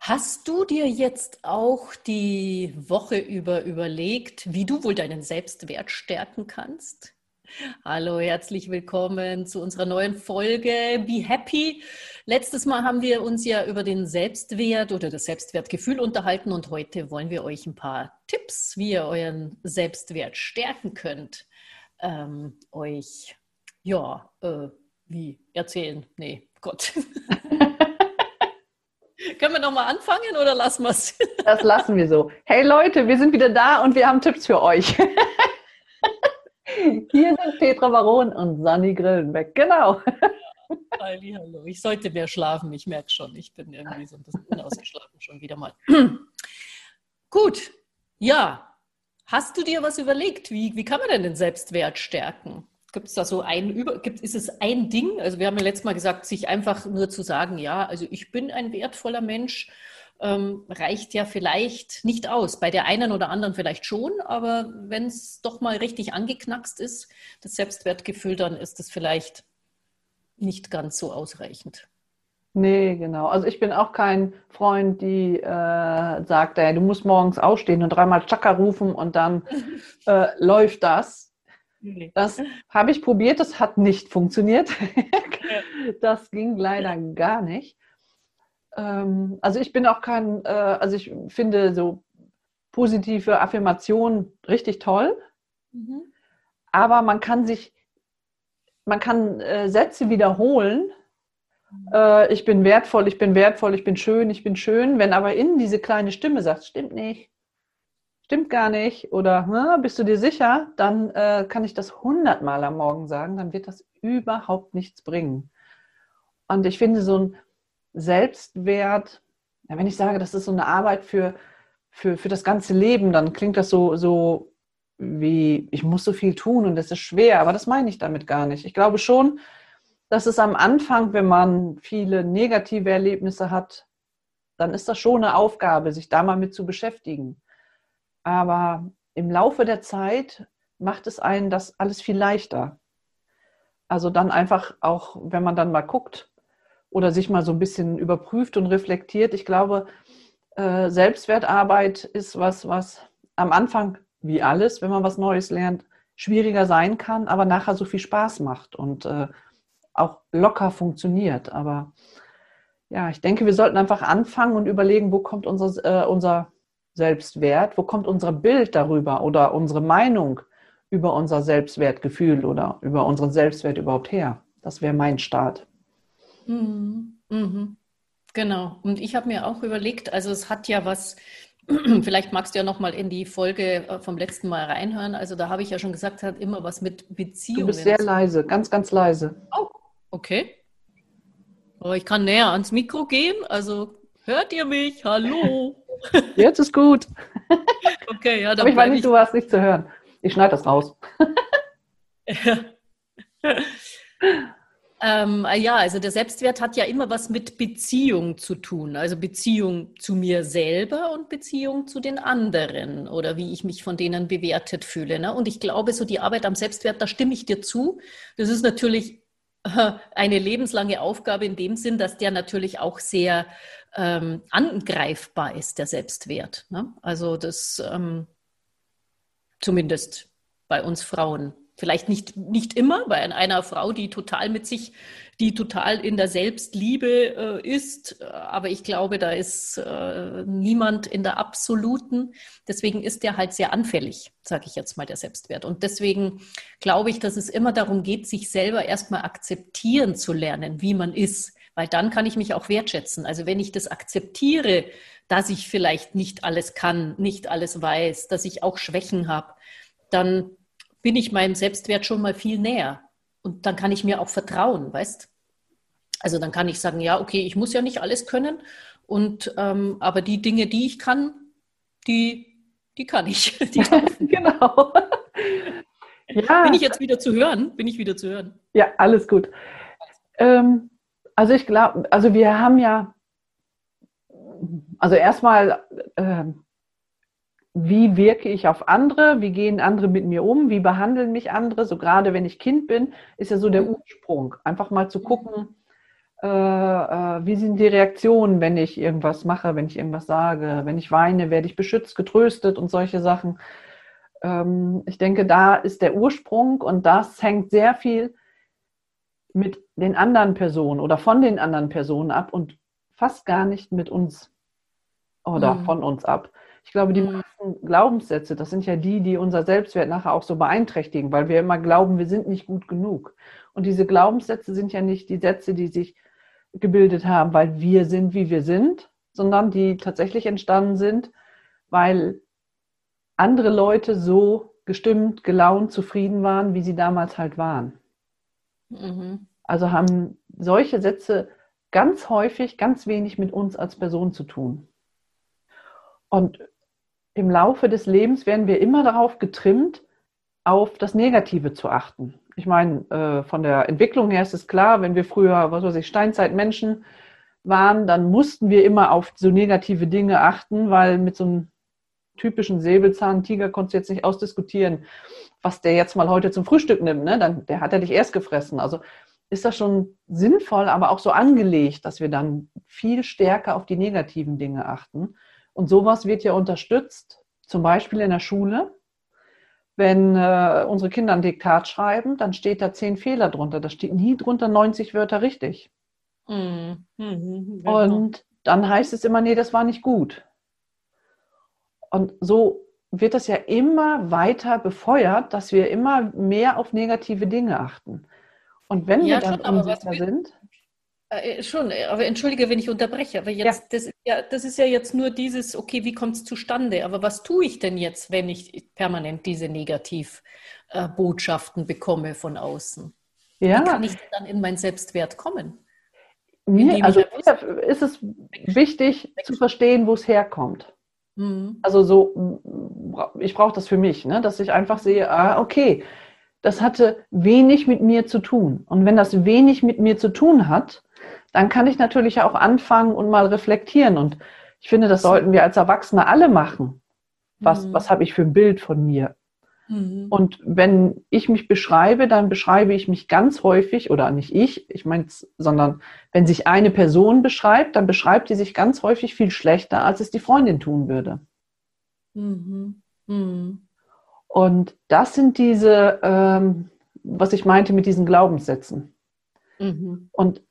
Hast du dir jetzt auch die Woche über überlegt, wie du wohl deinen Selbstwert stärken kannst? Hallo, herzlich willkommen zu unserer neuen Folge Be Happy. Letztes Mal haben wir uns ja über den Selbstwert oder das Selbstwertgefühl unterhalten und heute wollen wir euch ein paar Tipps, wie ihr euren Selbstwert stärken könnt, ähm, euch ja, äh, wie erzählen? Nee, Gott. Können wir nochmal anfangen oder lassen wir es? Das lassen wir so. Hey Leute, wir sind wieder da und wir haben Tipps für euch. Hier sind Petra Baron und Sani Grillenbeck. Genau. Hallo. Ich sollte mehr schlafen, ich merke schon. Ich bin irgendwie so ein bisschen unausgeschlafen schon wieder mal. Gut, ja. Hast du dir was überlegt? Wie, wie kann man denn den Selbstwert stärken? Gibt es da so ein Über, gibt, ist es ein Ding? Also wir haben ja letztes Mal gesagt, sich einfach nur zu sagen, ja, also ich bin ein wertvoller Mensch, ähm, reicht ja vielleicht nicht aus. Bei der einen oder anderen vielleicht schon, aber wenn es doch mal richtig angeknackst ist, das Selbstwertgefühl, dann ist es vielleicht nicht ganz so ausreichend. Nee, genau. Also ich bin auch kein Freund, die äh, sagt, ey, du musst morgens aufstehen und dreimal Chaka rufen und dann äh, läuft das. Nee. Das habe ich probiert, das hat nicht funktioniert. das ging leider gar nicht. Ähm, also ich bin auch kein, äh, also ich finde so positive Affirmationen richtig toll, mhm. aber man kann sich, man kann äh, Sätze wiederholen. Mhm. Äh, ich bin wertvoll, ich bin wertvoll, ich bin schön, ich bin schön. Wenn aber innen diese kleine Stimme sagt, stimmt nicht, stimmt gar nicht oder ne, bist du dir sicher, dann äh, kann ich das hundertmal am Morgen sagen, dann wird das überhaupt nichts bringen. Und ich finde so ein Selbstwert, ja, wenn ich sage, das ist so eine Arbeit für, für, für das ganze Leben, dann klingt das so, so wie, ich muss so viel tun und das ist schwer, aber das meine ich damit gar nicht. Ich glaube schon, dass es am Anfang, wenn man viele negative Erlebnisse hat, dann ist das schon eine Aufgabe, sich da mal mit zu beschäftigen. Aber im Laufe der Zeit macht es einen das alles viel leichter. Also dann einfach auch, wenn man dann mal guckt oder sich mal so ein bisschen überprüft und reflektiert. Ich glaube, äh, Selbstwertarbeit ist was, was am Anfang, wie alles, wenn man was Neues lernt, schwieriger sein kann, aber nachher so viel Spaß macht und äh, auch locker funktioniert. Aber ja, ich denke, wir sollten einfach anfangen und überlegen, wo kommt unser, äh, unser Selbstwert? Wo kommt unser Bild darüber oder unsere Meinung über unser Selbstwertgefühl oder über unseren Selbstwert überhaupt her? Das wäre mein Start. Mhm. Mhm. Genau. Und ich habe mir auch überlegt, also es hat ja was, vielleicht magst du ja noch mal in die Folge äh, vom letzten Mal reinhören. Also da habe ich ja schon gesagt, hat immer was mit Beziehungen. Du bist sehr leise, ganz, ganz leise. Oh, okay. Aber ich kann näher ans Mikro gehen, also hört ihr mich? Hallo. Jetzt ist gut. Okay, ja, dann Aber ich weiß nicht, du warst nicht zu hören. Ich schneide das raus. ähm, ja, also der Selbstwert hat ja immer was mit Beziehung zu tun. Also Beziehung zu mir selber und Beziehung zu den anderen oder wie ich mich von denen bewertet fühle. Ne? Und ich glaube, so die Arbeit am Selbstwert, da stimme ich dir zu. Das ist natürlich eine lebenslange Aufgabe in dem Sinn, dass der natürlich auch sehr ähm, angreifbar ist, der Selbstwert. Ne? Also das ähm, zumindest bei uns Frauen. Vielleicht nicht, nicht immer, bei einer Frau, die total mit sich, die total in der Selbstliebe äh, ist. Aber ich glaube, da ist äh, niemand in der absoluten. Deswegen ist der halt sehr anfällig, sage ich jetzt mal, der Selbstwert. Und deswegen glaube ich, dass es immer darum geht, sich selber erstmal akzeptieren zu lernen, wie man ist weil dann kann ich mich auch wertschätzen. Also wenn ich das akzeptiere, dass ich vielleicht nicht alles kann, nicht alles weiß, dass ich auch Schwächen habe, dann bin ich meinem Selbstwert schon mal viel näher. Und dann kann ich mir auch vertrauen, weißt? Also dann kann ich sagen, ja, okay, ich muss ja nicht alles können Und ähm, aber die Dinge, die ich kann, die, die kann ich. Die genau. ja. Bin ich jetzt wieder zu hören? Bin ich wieder zu hören? Ja, alles gut. Ähm, also ich glaube, also wir haben ja, also erstmal, äh, wie wirke ich auf andere, wie gehen andere mit mir um, wie behandeln mich andere, so gerade wenn ich Kind bin, ist ja so der mhm. Ursprung. Einfach mal zu gucken, äh, äh, wie sind die Reaktionen, wenn ich irgendwas mache, wenn ich irgendwas sage, wenn ich weine, werde ich beschützt, getröstet und solche Sachen. Ähm, ich denke, da ist der Ursprung und das hängt sehr viel mit den anderen Personen oder von den anderen Personen ab und fast gar nicht mit uns oder mhm. von uns ab. Ich glaube, die mhm. meisten Glaubenssätze, das sind ja die, die unser Selbstwert nachher auch so beeinträchtigen, weil wir immer glauben, wir sind nicht gut genug. Und diese Glaubenssätze sind ja nicht die Sätze, die sich gebildet haben, weil wir sind, wie wir sind, sondern die tatsächlich entstanden sind, weil andere Leute so gestimmt, gelaunt, zufrieden waren, wie sie damals halt waren. Mhm. Also haben solche Sätze ganz häufig ganz wenig mit uns als Person zu tun. Und im Laufe des Lebens werden wir immer darauf getrimmt, auf das Negative zu achten. Ich meine, äh, von der Entwicklung her ist es klar, wenn wir früher, was weiß ich, Steinzeitmenschen waren, dann mussten wir immer auf so negative Dinge achten, weil mit so einem typischen Säbelzahntiger konntest du jetzt nicht ausdiskutieren, was der jetzt mal heute zum Frühstück nimmt. Ne? Dann, der hat er dich erst gefressen. Also ist das schon sinnvoll, aber auch so angelegt, dass wir dann viel stärker auf die negativen Dinge achten. Und sowas wird ja unterstützt, zum Beispiel in der Schule. Wenn äh, unsere Kinder ein Diktat schreiben, dann steht da zehn Fehler drunter. Da steht nie drunter 90 Wörter richtig. Mhm. Mhm, genau. Und dann heißt es immer, nee, das war nicht gut. Und so wird das ja immer weiter befeuert, dass wir immer mehr auf negative Dinge achten. Und wenn ja, wir dann unsicher sind. Äh, äh, schon, äh, aber entschuldige, wenn ich unterbreche, aber jetzt, ja. Das, ist ja, das ist ja jetzt nur dieses, okay, wie kommt es zustande? Aber was tue ich denn jetzt, wenn ich permanent diese Negativbotschaften äh, bekomme von außen? Ja. Wie kann ich dann in mein Selbstwert kommen? Mir, also ist es wichtig zu verstehen, wo es herkommt. Mhm. Also so, ich brauche das für mich, ne? dass ich einfach sehe, ah, okay, das hatte wenig mit mir zu tun. Und wenn das wenig mit mir zu tun hat, dann kann ich natürlich auch anfangen und mal reflektieren. Und ich finde, das sollten wir als Erwachsene alle machen. Was, mhm. was habe ich für ein Bild von mir? Mhm. Und wenn ich mich beschreibe, dann beschreibe ich mich ganz häufig, oder nicht ich, ich meine, sondern wenn sich eine Person beschreibt, dann beschreibt sie sich ganz häufig viel schlechter, als es die Freundin tun würde. Mhm. Mhm. Und das sind diese, ähm, was ich meinte mit diesen Glaubenssätzen. Mhm. Und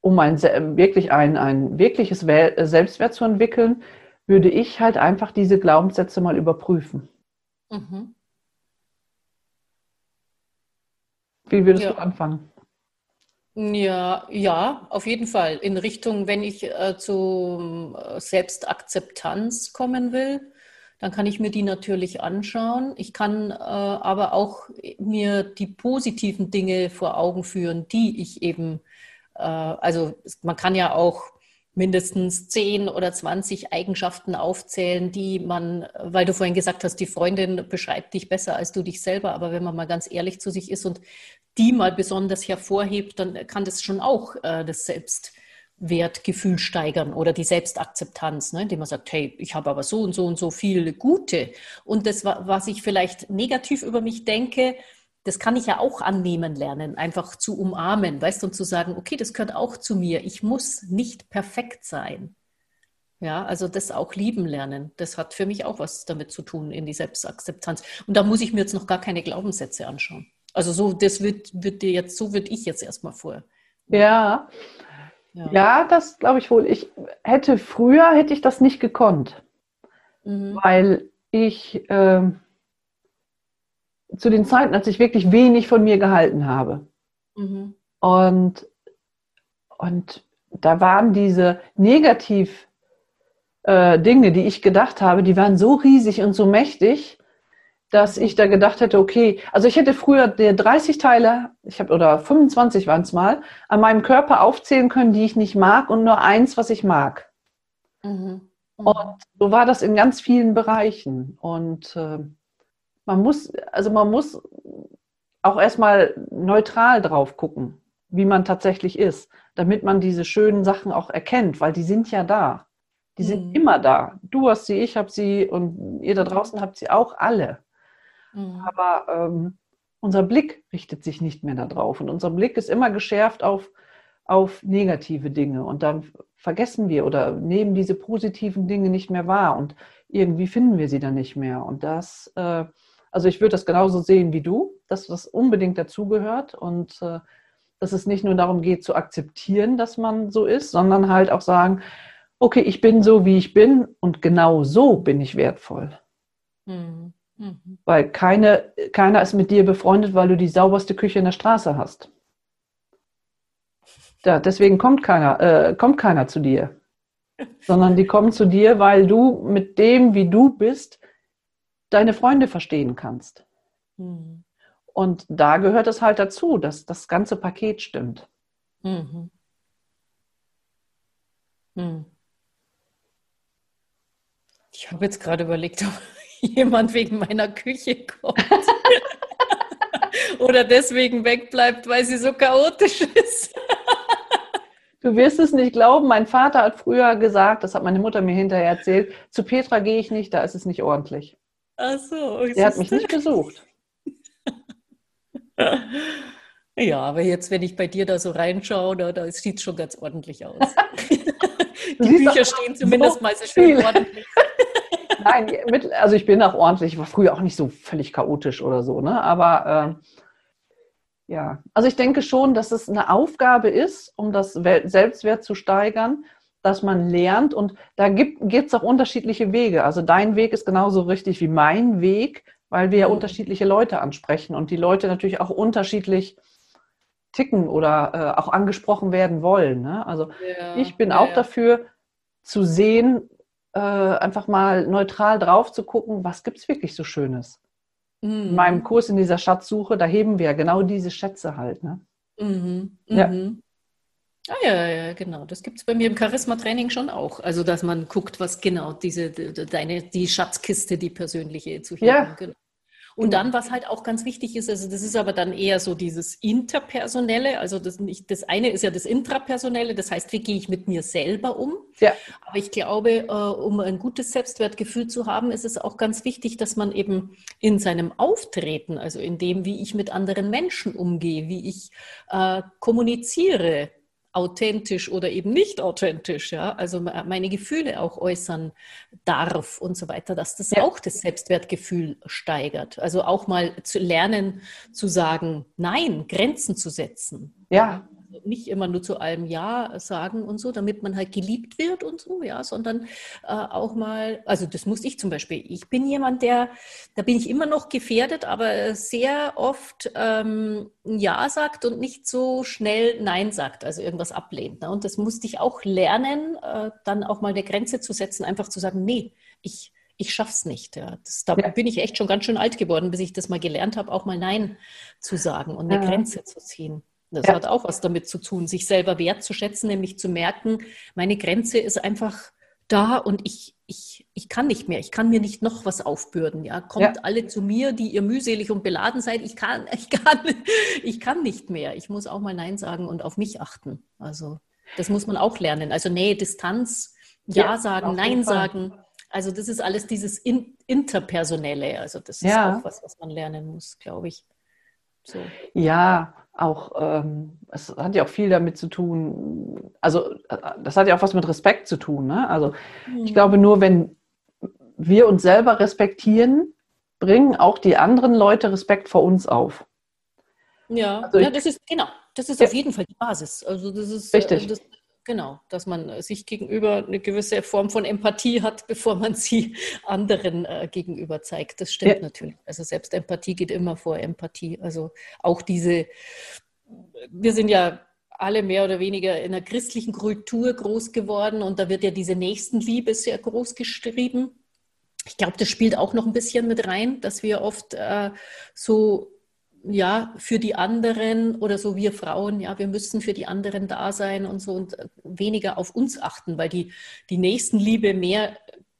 um ein, wirklich ein, ein wirkliches Selbstwert zu entwickeln, würde ich halt einfach diese Glaubenssätze mal überprüfen. Mhm. Wie würdest ja. du anfangen? Ja, ja, auf jeden Fall. In Richtung, wenn ich äh, zu äh, Selbstakzeptanz kommen will, dann kann ich mir die natürlich anschauen. Ich kann äh, aber auch mir die positiven Dinge vor Augen führen, die ich eben äh, also man kann ja auch mindestens 10 oder 20 Eigenschaften aufzählen, die man, weil du vorhin gesagt hast, die Freundin beschreibt dich besser als du dich selber, aber wenn man mal ganz ehrlich zu sich ist und die mal besonders hervorhebt, dann kann das schon auch äh, das Selbstwertgefühl steigern oder die Selbstakzeptanz, ne? indem man sagt, hey, ich habe aber so und so und so viele Gute. Und das, was ich vielleicht negativ über mich denke, das kann ich ja auch annehmen lernen, einfach zu umarmen, weißt du, und zu sagen, okay, das gehört auch zu mir. Ich muss nicht perfekt sein. Ja, also das auch lieben lernen. Das hat für mich auch was damit zu tun in die Selbstakzeptanz. Und da muss ich mir jetzt noch gar keine Glaubenssätze anschauen. Also so, das wird, wird dir jetzt, so würde ich jetzt erstmal vor. Ja. Ja, ja das glaube ich wohl. Ich hätte früher hätte ich das nicht gekonnt. Mhm. Weil ich äh, zu den Zeiten, als ich wirklich wenig von mir gehalten habe. Mhm. Und, und da waren diese negativ äh, Dinge, die ich gedacht habe, die waren so riesig und so mächtig, dass ich da gedacht hätte, okay, also ich hätte früher der 30 Teile, ich habe oder 25 waren es mal, an meinem Körper aufzählen können, die ich nicht mag und nur eins, was ich mag. Mhm. Mhm. Und so war das in ganz vielen Bereichen. Und äh, man muss, also man muss auch erstmal neutral drauf gucken, wie man tatsächlich ist, damit man diese schönen Sachen auch erkennt, weil die sind ja da. Die mhm. sind immer da. Du hast sie, ich habe sie und ihr da draußen habt sie auch alle. Mhm. Aber ähm, unser Blick richtet sich nicht mehr darauf und unser Blick ist immer geschärft auf, auf negative Dinge und dann vergessen wir oder nehmen diese positiven Dinge nicht mehr wahr und irgendwie finden wir sie dann nicht mehr. Und das, äh, also ich würde das genauso sehen wie du, dass das unbedingt dazugehört und äh, dass es nicht nur darum geht zu akzeptieren, dass man so ist, sondern halt auch sagen, okay, ich bin so, wie ich bin und genau so bin ich wertvoll. Mhm. Mhm. Weil keine, keiner ist mit dir befreundet, weil du die sauberste Küche in der Straße hast. Ja, deswegen kommt keiner, äh, kommt keiner zu dir. Sondern die kommen zu dir, weil du mit dem, wie du bist, deine Freunde verstehen kannst. Mhm. Und da gehört es halt dazu, dass das ganze Paket stimmt. Mhm. Mhm. Ich habe jetzt gerade überlegt, ob jemand wegen meiner Küche kommt. Oder deswegen wegbleibt, weil sie so chaotisch ist. Du wirst es nicht glauben, mein Vater hat früher gesagt, das hat meine Mutter mir hinterher erzählt, zu Petra gehe ich nicht, da ist es nicht ordentlich. Ach so. Er hat mich nicht besucht. Ja, aber jetzt, wenn ich bei dir da so reinschaue, da, da sieht es schon ganz ordentlich aus. Die Bücher stehen zumindest so mal so schön ordentlich. Nein, mit, also ich bin auch ordentlich, ich war früher auch nicht so völlig chaotisch oder so, ne? Aber äh, ja, also ich denke schon, dass es eine Aufgabe ist, um das Selbstwert zu steigern, dass man lernt und da gibt es auch unterschiedliche Wege. Also dein Weg ist genauso richtig wie mein Weg, weil wir ja mhm. unterschiedliche Leute ansprechen und die Leute natürlich auch unterschiedlich ticken oder äh, auch angesprochen werden wollen. Ne? Also ja, ich bin ja, auch ja. dafür zu sehen, äh, einfach mal neutral drauf zu gucken, was gibt es wirklich so Schönes. Mhm. In meinem Kurs in dieser Schatzsuche, da heben wir ja genau diese Schätze halt. Ne? Mhm. Ja. Mhm. Ah ja, ja, genau. Das gibt es bei mir im Charisma-Training schon auch. Also, dass man guckt, was genau diese, deine, die Schatzkiste, die persönliche zu heben. Ja. Genau. Und dann, was halt auch ganz wichtig ist, also das ist aber dann eher so dieses Interpersonelle, also das, nicht, das eine ist ja das Intrapersonelle, das heißt, wie gehe ich mit mir selber um? Ja. Aber ich glaube, äh, um ein gutes Selbstwertgefühl zu haben, ist es auch ganz wichtig, dass man eben in seinem Auftreten, also in dem, wie ich mit anderen Menschen umgehe, wie ich äh, kommuniziere, authentisch oder eben nicht authentisch, ja, also meine Gefühle auch äußern darf und so weiter, dass das ja. auch das Selbstwertgefühl steigert. Also auch mal zu lernen zu sagen, nein, Grenzen zu setzen. Ja nicht immer nur zu allem Ja sagen und so, damit man halt geliebt wird und so, ja, sondern äh, auch mal, also das muss ich zum Beispiel. Ich bin jemand, der, da bin ich immer noch gefährdet, aber sehr oft ähm, Ja sagt und nicht so schnell Nein sagt, also irgendwas ablehnt. Ne? Und das musste ich auch lernen, äh, dann auch mal eine Grenze zu setzen, einfach zu sagen, nee, ich, ich schaff's nicht. Ja. Das, da ja. bin ich echt schon ganz schön alt geworden, bis ich das mal gelernt habe, auch mal Nein zu sagen und eine ja. Grenze zu ziehen. Das ja. hat auch was damit zu tun, sich selber wertzuschätzen, nämlich zu merken, meine Grenze ist einfach da und ich, ich, ich kann nicht mehr, ich kann mir nicht noch was aufbürden. Ja? Kommt ja. alle zu mir, die ihr mühselig und beladen seid, ich kann, ich, kann, ich kann nicht mehr. Ich muss auch mal Nein sagen und auf mich achten. Also das muss man auch lernen. Also Nähe, Distanz, Ja, ja sagen, Nein sagen. Also das ist alles dieses In Interpersonelle. Also das ist ja. auch was, was man lernen muss, glaube ich. So. Ja, auch, ähm, es hat ja auch viel damit zu tun, also das hat ja auch was mit Respekt zu tun. Ne? Also mhm. ich glaube, nur wenn wir uns selber respektieren, bringen auch die anderen Leute Respekt vor uns auf. Ja, also ja das ist genau, das ist ja. auf jeden Fall die Basis. Also das ist äh, richtig. Das, Genau, dass man sich gegenüber eine gewisse Form von Empathie hat, bevor man sie anderen äh, gegenüber zeigt. Das stimmt ja. natürlich. Also selbst Empathie geht immer vor Empathie. Also auch diese, wir sind ja alle mehr oder weniger in einer christlichen Kultur groß geworden und da wird ja diese Nächstenliebe sehr groß geschrieben. Ich glaube, das spielt auch noch ein bisschen mit rein, dass wir oft äh, so ja, für die anderen oder so wir Frauen, ja, wir müssen für die anderen da sein und so und weniger auf uns achten, weil die, die Nächstenliebe mehr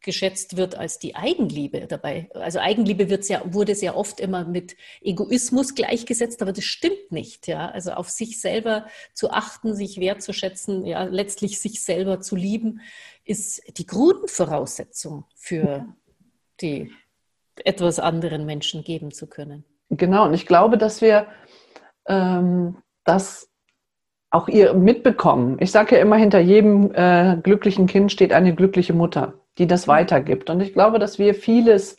geschätzt wird als die Eigenliebe dabei. Also Eigenliebe wird sehr, wurde sehr oft immer mit Egoismus gleichgesetzt, aber das stimmt nicht. Ja? Also auf sich selber zu achten, sich wertzuschätzen, ja, letztlich sich selber zu lieben, ist die Grundvoraussetzung für die etwas anderen Menschen geben zu können. Genau, und ich glaube, dass wir ähm, das auch ihr mitbekommen. Ich sage ja immer, hinter jedem äh, glücklichen Kind steht eine glückliche Mutter, die das mhm. weitergibt. Und ich glaube, dass wir vieles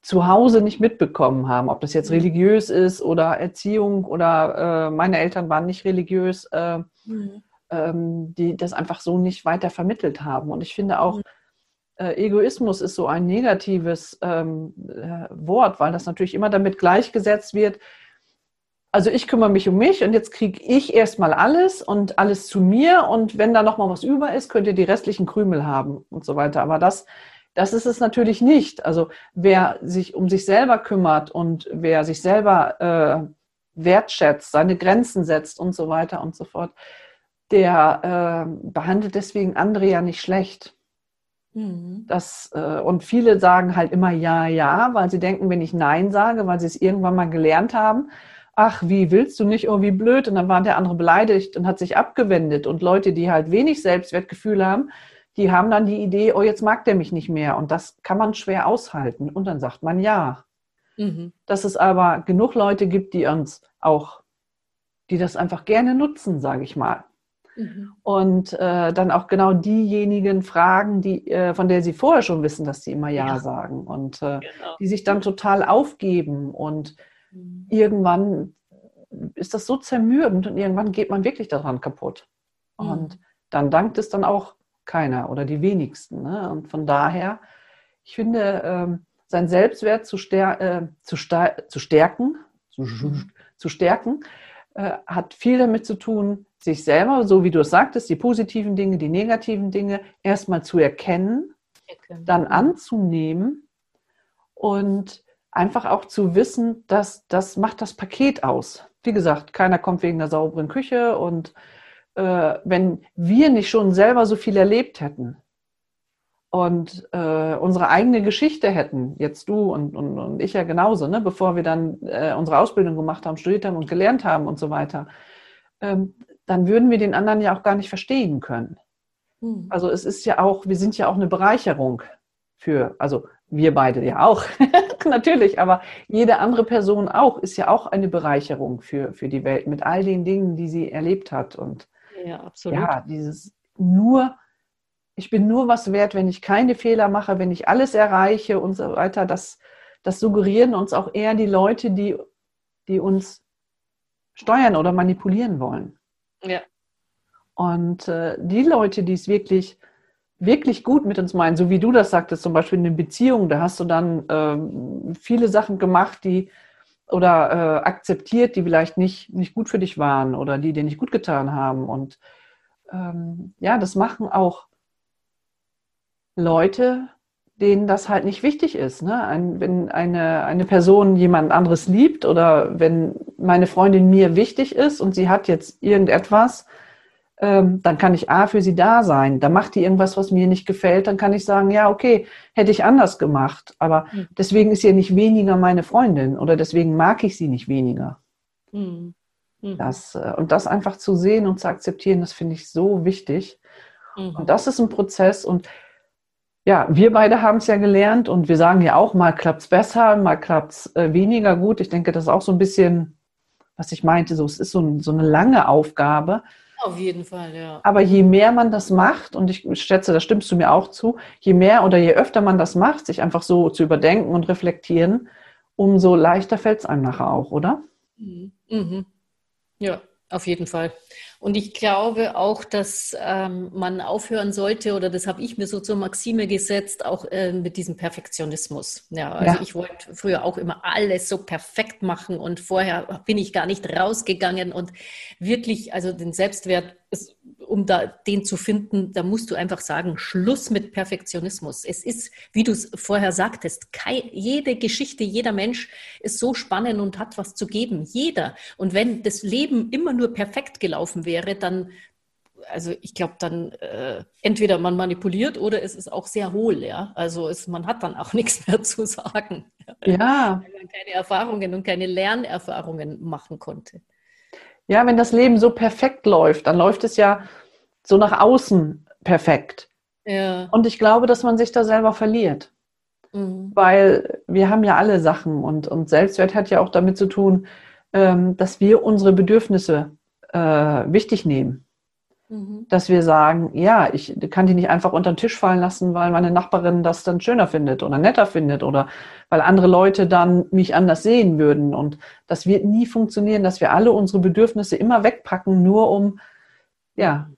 zu Hause nicht mitbekommen haben, ob das jetzt mhm. religiös ist oder Erziehung oder äh, meine Eltern waren nicht religiös, äh, mhm. ähm, die das einfach so nicht weiter vermittelt haben. Und ich finde auch, mhm äh, Egoismus ist so ein negatives ähm, äh, Wort, weil das natürlich immer damit gleichgesetzt wird. Also ich kümmere mich um mich und jetzt kriege ich erstmal alles und alles zu mir und wenn da noch mal was über ist, könnt ihr die restlichen Krümel haben und so weiter. Aber das, das ist es natürlich nicht. Also wer sich um sich selber kümmert und wer sich selber äh, wertschätzt, seine Grenzen setzt und so weiter und so fort, der äh, behandelt deswegen andere ja nicht schlecht. Mhm. Das, äh, und viele sagen halt immer ja, ja, weil sie denken, wenn ich Nein sage, weil sie es irgendwann mal gelernt haben, ach, wie willst du nicht, oh, wie blöd, und dann war der andere beleidigt und hat sich abgewendet. Und Leute, die halt wenig Selbstwertgefühl haben, die haben dann die Idee, oh, jetzt mag der mich nicht mehr. Und das kann man schwer aushalten. Und dann sagt man ja. Mhm. Dass es aber genug Leute gibt, die uns auch, die das einfach gerne nutzen, sage ich mal. Mhm. Und äh, dann auch genau diejenigen fragen, die, äh, von der sie vorher schon wissen, dass sie immer Ja, ja. sagen und äh, genau. die sich dann total aufgeben und mhm. irgendwann ist das so zermürbend und irgendwann geht man wirklich daran kaputt. Mhm. Und dann dankt es dann auch keiner oder die wenigsten. Ne? Und von daher, ich finde, ähm, sein Selbstwert zu, stär äh, zu, zu stärken, zu, mhm. zu stärken, äh, hat viel damit zu tun, sich selber, so wie du es sagtest, die positiven Dinge, die negativen Dinge erstmal zu erkennen, dann anzunehmen und einfach auch zu wissen, dass das macht das Paket aus. Wie gesagt, keiner kommt wegen der sauberen Küche und äh, wenn wir nicht schon selber so viel erlebt hätten und äh, unsere eigene Geschichte hätten, jetzt du und, und, und ich ja genauso, ne, bevor wir dann äh, unsere Ausbildung gemacht haben, studiert haben und gelernt haben und so weiter, ähm, dann würden wir den anderen ja auch gar nicht verstehen können. Mhm. Also es ist ja auch, wir sind ja auch eine Bereicherung für, also wir beide ja auch, natürlich, aber jede andere Person auch, ist ja auch eine Bereicherung für, für die Welt mit all den Dingen, die sie erlebt hat. Und ja, absolut. Ja, dieses nur, ich bin nur was wert, wenn ich keine Fehler mache, wenn ich alles erreiche und so weiter, das, das suggerieren uns auch eher die Leute, die, die uns steuern oder manipulieren wollen. Ja. Und äh, die Leute, die es wirklich, wirklich gut mit uns meinen, so wie du das sagtest, zum Beispiel in den Beziehungen, da hast du dann ähm, viele Sachen gemacht, die oder äh, akzeptiert, die vielleicht nicht, nicht gut für dich waren oder die dir nicht gut getan haben. Und ähm, ja, das machen auch Leute, denen das halt nicht wichtig ist. Ne? Ein, wenn eine, eine Person jemand anderes liebt oder wenn meine Freundin mir wichtig ist und sie hat jetzt irgendetwas, ähm, dann kann ich A für sie da sein. Da macht die irgendwas, was mir nicht gefällt, dann kann ich sagen, ja, okay, hätte ich anders gemacht. Aber mhm. deswegen ist sie nicht weniger meine Freundin oder deswegen mag ich sie nicht weniger. Mhm. Mhm. Das, äh, und das einfach zu sehen und zu akzeptieren, das finde ich so wichtig. Mhm. Und das ist ein Prozess und ja, wir beide haben es ja gelernt und wir sagen ja auch, mal klappt es besser, mal klappt es äh, weniger gut. Ich denke, das ist auch so ein bisschen, was ich meinte, so, es ist so, ein, so eine lange Aufgabe. Auf jeden Fall, ja. Aber je mehr man das macht, und ich schätze, da stimmst du mir auch zu, je mehr oder je öfter man das macht, sich einfach so zu überdenken und reflektieren, umso leichter fällt es einem nachher auch, oder? Mhm. Mhm. Ja, auf jeden Fall. Und ich glaube auch, dass ähm, man aufhören sollte, oder das habe ich mir so zur Maxime gesetzt, auch äh, mit diesem Perfektionismus. Ja, also ja. ich wollte früher auch immer alles so perfekt machen und vorher bin ich gar nicht rausgegangen und wirklich, also den Selbstwert um da den zu finden, da musst du einfach sagen, Schluss mit Perfektionismus. Es ist, wie du es vorher sagtest, jede Geschichte, jeder Mensch ist so spannend und hat was zu geben. Jeder. Und wenn das Leben immer nur perfekt gelaufen wäre, dann, also ich glaube, dann äh, entweder man manipuliert oder es ist auch sehr hohl, ja. Also es, man hat dann auch nichts mehr zu sagen. Ja. Weil man keine Erfahrungen und keine Lernerfahrungen machen konnte. Ja, wenn das Leben so perfekt läuft, dann läuft es ja so nach außen perfekt. Ja. Und ich glaube, dass man sich da selber verliert. Mhm. Weil wir haben ja alle Sachen und, und Selbstwert hat ja auch damit zu tun, ähm, dass wir unsere Bedürfnisse äh, wichtig nehmen. Mhm. Dass wir sagen, ja, ich kann die nicht einfach unter den Tisch fallen lassen, weil meine Nachbarin das dann schöner findet oder netter findet oder weil andere Leute dann mich anders sehen würden. Und das wird nie funktionieren, dass wir alle unsere Bedürfnisse immer wegpacken, nur um ja,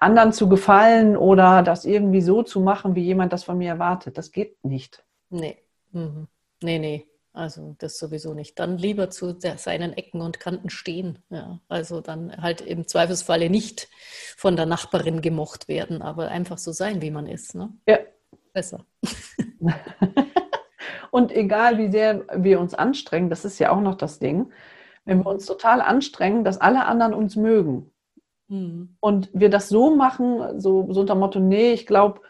anderen zu gefallen oder das irgendwie so zu machen, wie jemand das von mir erwartet. Das geht nicht. Nee. Mhm. Nee, nee. Also das sowieso nicht. Dann lieber zu seinen Ecken und Kanten stehen. Ja, also dann halt im Zweifelsfalle nicht von der Nachbarin gemocht werden, aber einfach so sein, wie man ist. Ne? Ja. Besser. und egal wie sehr wir uns anstrengen, das ist ja auch noch das Ding, wenn wir uns total anstrengen, dass alle anderen uns mögen Mhm. und wir das so machen, so, so unter Motto, nee, ich glaube,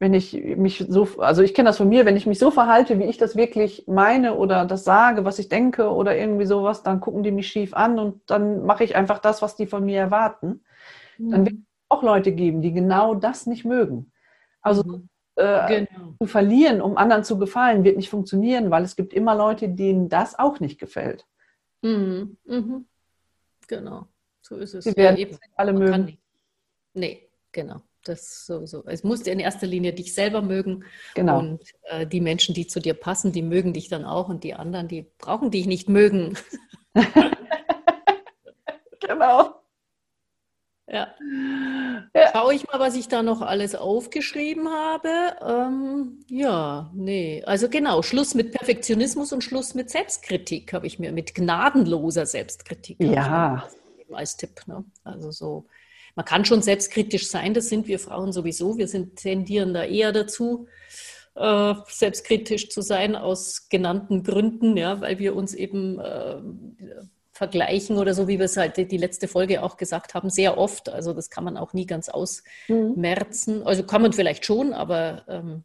wenn ich mich so, also ich kenne das von mir, wenn ich mich so verhalte, wie ich das wirklich meine oder das sage, was ich denke oder irgendwie sowas, dann gucken die mich schief an und dann mache ich einfach das, was die von mir erwarten. Dann wird es auch Leute geben, die genau das nicht mögen. Also Mhm. äh, Genau. zu verlieren, um anderen zu gefallen, wird nicht funktionieren, weil es gibt immer Leute, denen das auch nicht gefällt. Mhm. Mhm. Genau. So ist es. Sie werden ja, alle Man mögen. Nee, genau. Das sowieso. Es muss in erster Linie dich selber mögen Genau. und äh, die Menschen, die zu dir passen, die mögen dich dann auch und die anderen, die brauchen dich nicht mögen. Genau. Ja. Ja. Schau ich mal, was ich da noch alles aufgeschrieben habe. Ähm, ja, nee. Also genau, Schluss mit Perfektionismus und Schluss mit Selbstkritik habe ich mir, mit gnadenloser Selbstkritik. Ja. Als Tipp. Ne? Also so, man kann schon selbstkritisch sein, das sind wir Frauen sowieso. Wir sind, tendieren da eher dazu, äh, selbstkritisch zu sein, aus genannten Gründen, ja, weil wir uns eben äh, vergleichen oder so, wie wir es halt die letzte Folge auch gesagt haben, sehr oft. Also das kann man auch nie ganz Mhm. ausmerzen. Also kann man vielleicht schon, aber ähm,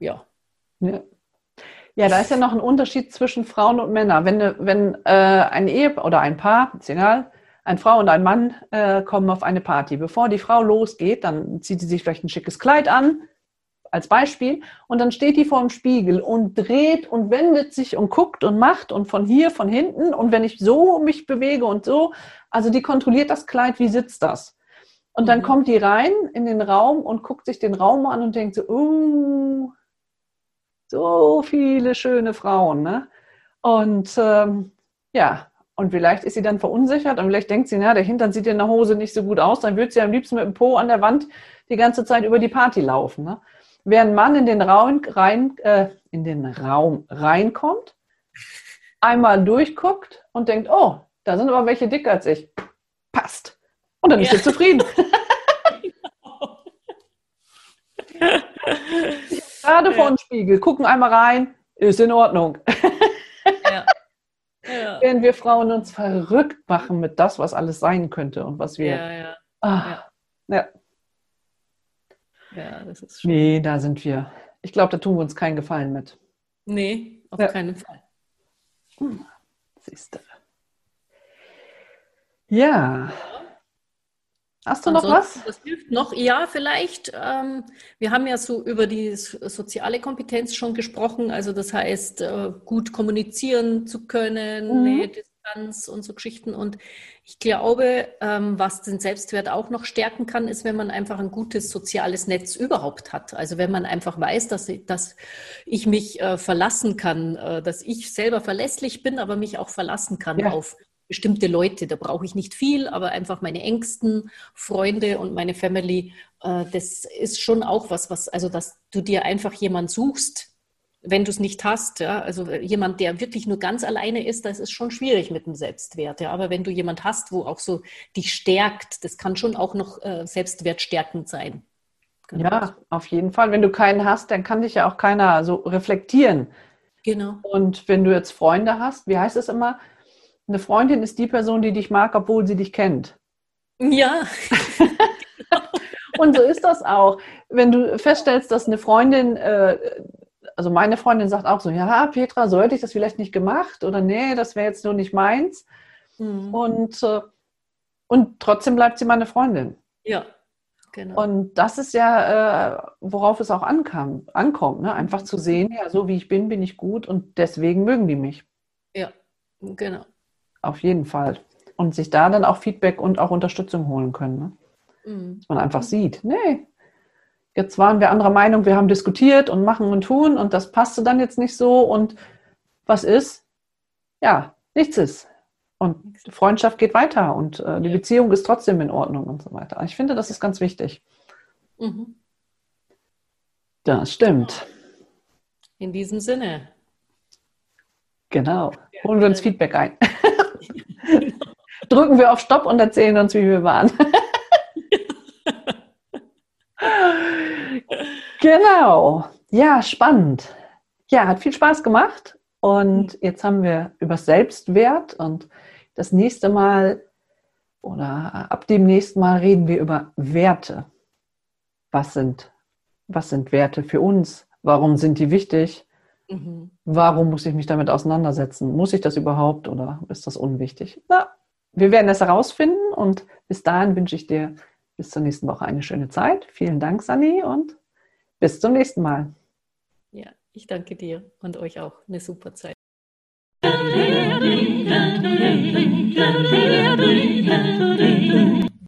ja. Ja. Ja, da ist ja noch ein Unterschied zwischen Frauen und Männern. Wenn, wenn äh, ein Ehe oder ein Paar, ist egal, eine Frau und ein Mann äh, kommen auf eine Party. Bevor die Frau losgeht, dann zieht sie sich vielleicht ein schickes Kleid an, als Beispiel, und dann steht die vor dem Spiegel und dreht und wendet sich und guckt und macht und von hier, von hinten. Und wenn ich so mich bewege und so, also die kontrolliert das Kleid, wie sitzt das? Und dann Mhm. kommt die rein in den Raum und guckt sich den Raum an und denkt so, uh, so viele schöne Frauen, ne? Und ähm, ja, und vielleicht ist sie dann verunsichert und vielleicht denkt sie, na, der Hintern sieht in der Hose nicht so gut aus, dann würde sie am liebsten mit dem Po an der Wand die ganze Zeit über die Party laufen. Ne? Wer ein Mann in den Raum rein, äh, in den Raum reinkommt, einmal durchguckt und denkt, oh, da sind aber welche dicker als ich. Passt. Und dann ist Ja. er zufrieden. Gerade vor dem Spiegel, gucken einmal rein, ist in Ordnung. Ja. Ja. Während wir Frauen uns verrückt machen mit das, was alles sein könnte und was wir. Ja, ja. Ah, ja. ja, das ist schon. Nee, da sind wir. Ich glaube, da tun wir uns keinen Gefallen mit. Nee, auf keinen Fall. Siehst du. Ja. Hast du noch Ansonsten, was? Was hilft noch? Ja, vielleicht. Ähm, wir haben ja so über die soziale Kompetenz schon gesprochen. Also das heißt, äh, gut kommunizieren zu können, Mhm. Nähe, Distanz und so Geschichten. Und ich glaube, ähm, was den Selbstwert auch noch stärken kann, ist, wenn man einfach ein gutes soziales Netz überhaupt hat. Also wenn man einfach weiß, dass ich, dass ich mich äh, verlassen kann, äh, dass ich selber verlässlich bin, aber mich auch verlassen kann Ja. auf bestimmte Leute. Da brauche ich nicht viel, aber einfach meine engsten Freunde und meine Family. Äh, das ist schon auch was, was, also dass du dir einfach jemand suchst, wenn du es nicht hast, ja, also jemand, der wirklich nur ganz alleine ist, das ist schon schwierig mit dem Selbstwert. Ja. Aber wenn du jemand hast, wo auch so dich stärkt, das kann schon auch noch äh, selbstwertstärkend sein. Genau. Ja, auf jeden Fall. Wenn du keinen hast, dann kann dich ja auch keiner so reflektieren. Genau. Und wenn du jetzt Freunde hast, wie heißt es immer? Eine Freundin ist die Person, die dich mag, obwohl sie dich kennt. Ja. Und so ist das auch. Wenn du feststellst, dass eine Freundin, äh, also meine Freundin sagt auch so, ja, Petra, so hätte ich das vielleicht nicht gemacht oder nee, das wäre jetzt nur nicht meins. Mhm. Und, äh, und trotzdem bleibt sie meine Freundin. Ja. Genau. Und das ist ja, äh, worauf es auch ankam, ankommt, ne? einfach zu sehen, ja, so wie ich bin, bin ich gut und deswegen mögen die mich. Ja, genau. Auf jeden Fall. Und sich da dann auch Feedback und auch Unterstützung holen können. Ne? Mhm. Dass man einfach sieht, nee, jetzt waren wir anderer Meinung, wir haben diskutiert und machen und tun und das passte dann jetzt nicht so und was ist? Ja, nichts ist. Und die Freundschaft geht weiter und äh, die Beziehung ist trotzdem in Ordnung und so weiter. Ich finde, das ist ganz wichtig. Mhm. Das stimmt. In diesem Sinne. Genau. Holen wir uns Feedback ein. Drücken wir auf Stopp und erzählen uns, wie wir waren. genau. Ja, spannend. Ja, hat viel Spaß gemacht. Und jetzt haben wir über Selbstwert und das nächste Mal oder ab dem nächsten Mal reden wir über Werte. Was sind, was sind Werte für uns? Warum sind die wichtig? Mhm. Warum muss ich mich damit auseinandersetzen? Muss ich das überhaupt oder ist das unwichtig? Na, wir werden es herausfinden und bis dahin wünsche ich dir bis zur nächsten Woche eine schöne Zeit. Vielen Dank, Sani, und bis zum nächsten Mal. Ja, ich danke dir und euch auch. Eine super Zeit.